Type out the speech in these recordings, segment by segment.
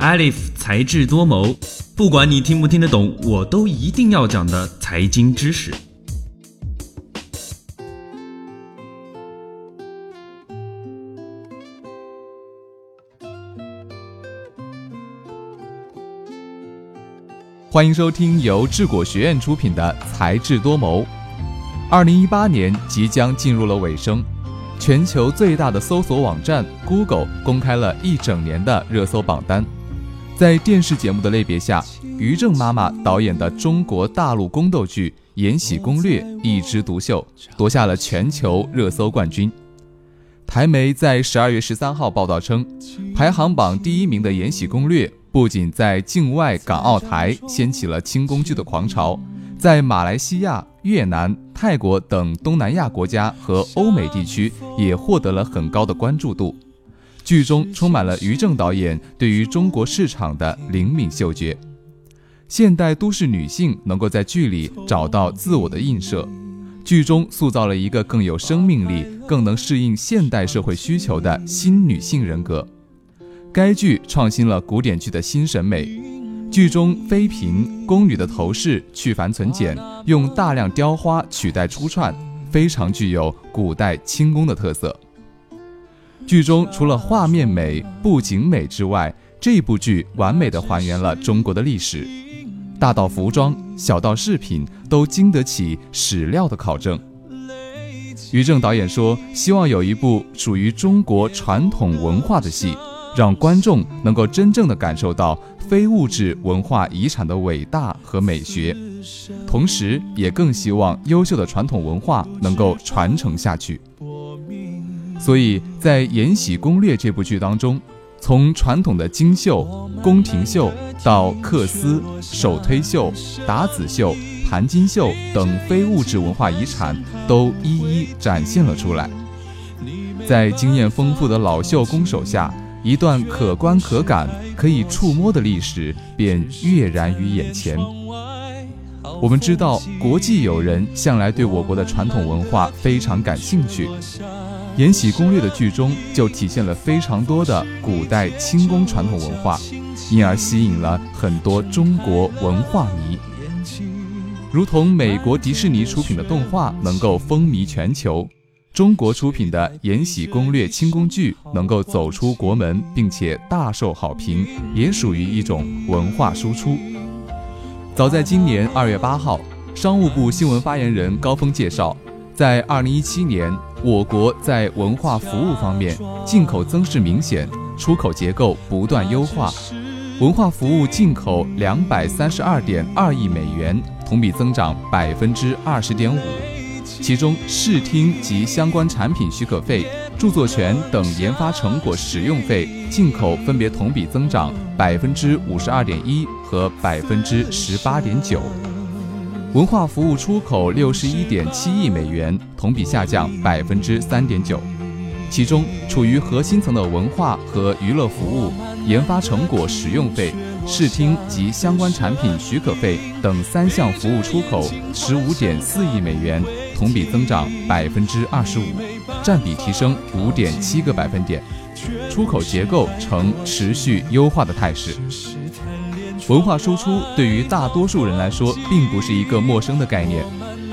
Alif 才智多谋，不管你听不听得懂，我都一定要讲的财经知识。欢迎收听由智果学院出品的《才智多谋》。二零一八年即将进入了尾声，全球最大的搜索网站 Google 公开了一整年的热搜榜单。在电视节目的类别下，于正妈妈导演的中国大陆宫斗剧《延禧攻略》一枝独秀，夺下了全球热搜冠军。台媒在十二月十三号报道称，排行榜第一名的《延禧攻略》。不仅在境外港澳台掀起了清宫剧的狂潮，在马来西亚、越南、泰国等东南亚国家和欧美地区也获得了很高的关注度。剧中充满了于正导演对于中国市场的灵敏嗅觉，现代都市女性能够在剧里找到自我的映射，剧中塑造了一个更有生命力、更能适应现代社会需求的新女性人格。该剧创新了古典剧的新审美，剧中妃嫔、宫女的头饰去繁存简，用大量雕花取代珠串，非常具有古代清宫的特色。剧中除了画面美、布景美之外，这部剧完美的还原了中国的历史，大到服装，小到饰品，都经得起史料的考证。于正导演说：“希望有一部属于中国传统文化的戏。”让观众能够真正的感受到非物质文化遗产的伟大和美学，同时也更希望优秀的传统文化能够传承下去。所以在《延禧攻略》这部剧当中，从传统的京绣、宫廷绣到缂丝、手推绣、打籽绣、盘金绣等非物质文化遗产，都一一展现了出来。在经验丰富的老绣工手下。一段可观可感、可以触摸的历史便跃然于眼前。我们知道，国际友人向来对我国的传统文化非常感兴趣，《延禧攻略》的剧中就体现了非常多的古代清宫传统文化，因而吸引了很多中国文化迷。如同美国迪士尼出品的动画能够风靡全球。中国出品的《延禧攻略》清宫剧能够走出国门，并且大受好评，也属于一种文化输出。早在今年二月八号，商务部新闻发言人高峰介绍，在二零一七年，我国在文化服务方面进口增势明显，出口结构不断优化，文化服务进口两百三十二点二亿美元，同比增长百分之二十点五。其中，视听及相关产品许可费、著作权等研发成果使用费进口分别同比增长百分之五十二点一和百分之十八点九。文化服务出口六十一点七亿美元，同比下降百分之三点九。其中，处于核心层的文化和娱乐服务、研发成果使用费、视听及相关产品许可费等三项服务出口十五点四亿美元。同比增长百分之二十五，占比提升五点七个百分点，出口结构呈持续优化的态势。文化输出对于大多数人来说并不是一个陌生的概念，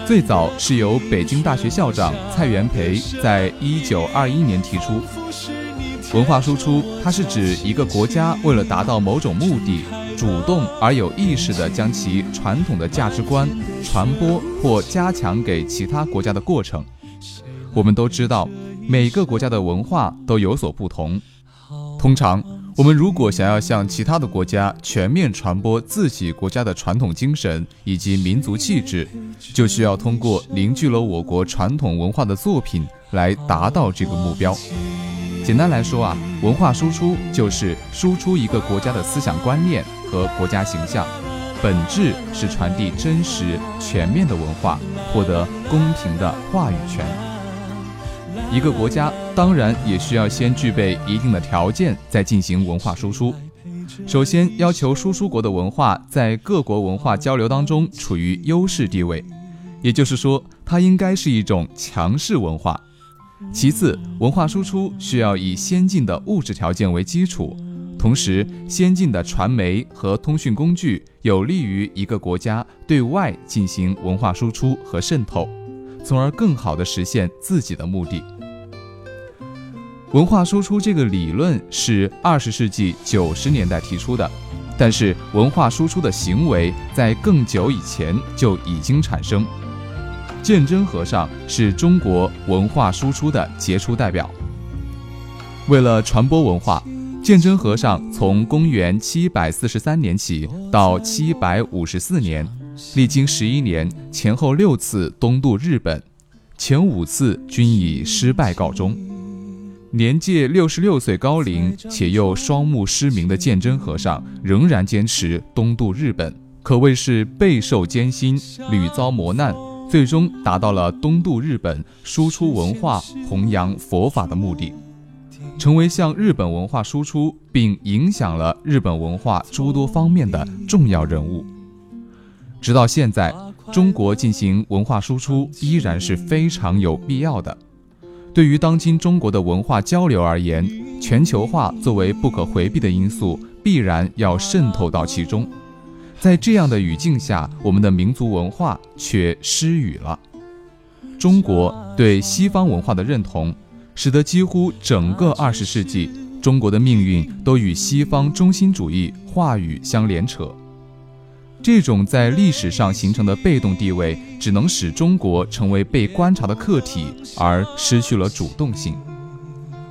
最早是由北京大学校长蔡元培在一九二一年提出。文化输出，它是指一个国家为了达到某种目的。主动而有意识地将其传统的价值观传播或加强给其他国家的过程。我们都知道，每个国家的文化都有所不同。通常，我们如果想要向其他的国家全面传播自己国家的传统精神以及民族气质，就需要通过凝聚了我国传统文化的作品来达到这个目标。简单来说啊，文化输出就是输出一个国家的思想观念和国家形象，本质是传递真实全面的文化，获得公平的话语权。一个国家当然也需要先具备一定的条件，再进行文化输出。首先要求输出国的文化在各国文化交流当中处于优势地位，也就是说，它应该是一种强势文化。其次，文化输出需要以先进的物质条件为基础，同时，先进的传媒和通讯工具有利于一个国家对外进行文化输出和渗透，从而更好地实现自己的目的。文化输出这个理论是二十世纪九十年代提出的，但是文化输出的行为在更久以前就已经产生。鉴真和尚是中国文化输出的杰出代表。为了传播文化，鉴真和尚从公元七百四十三年起到七百五十四年，历经十一年，前后六次东渡日本，前五次均以失败告终。年届六十六岁高龄且又双目失明的鉴真和尚，仍然坚持东渡日本，可谓是备受艰辛，屡遭磨难。最终达到了东渡日本、输出文化、弘扬佛法的目的，成为向日本文化输出并影响了日本文化诸多方面的重要人物。直到现在，中国进行文化输出依然是非常有必要的。对于当今中国的文化交流而言，全球化作为不可回避的因素，必然要渗透到其中。在这样的语境下，我们的民族文化却失语了。中国对西方文化的认同，使得几乎整个二十世纪，中国的命运都与西方中心主义话语相连扯。这种在历史上形成的被动地位，只能使中国成为被观察的客体，而失去了主动性。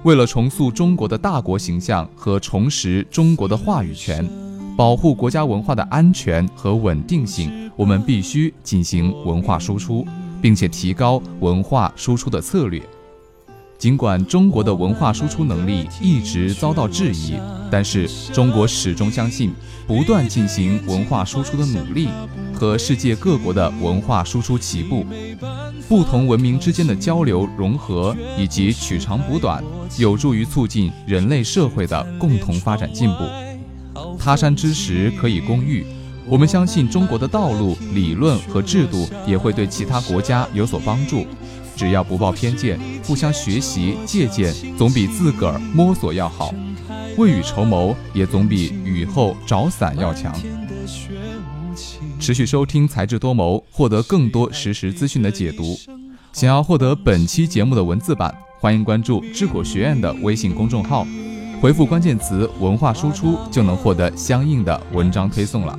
为了重塑中国的大国形象和重拾中国的话语权。保护国家文化的安全和稳定性，我们必须进行文化输出，并且提高文化输出的策略。尽管中国的文化输出能力一直遭到质疑，但是中国始终相信，不断进行文化输出的努力和世界各国的文化输出齐步，不同文明之间的交流融合以及取长补短，有助于促进人类社会的共同发展进步。他山之石可以攻玉，我们相信中国的道路、理论和制度也会对其他国家有所帮助。只要不抱偏见，互相学习借鉴，总比自个儿摸索要好。未雨绸缪也总比雨后找伞要强。持续收听才智多谋，获得更多实时资讯的解读。想要获得本期节目的文字版，欢迎关注智果学院的微信公众号。回复关键词“文化输出”就能获得相应的文章推送了。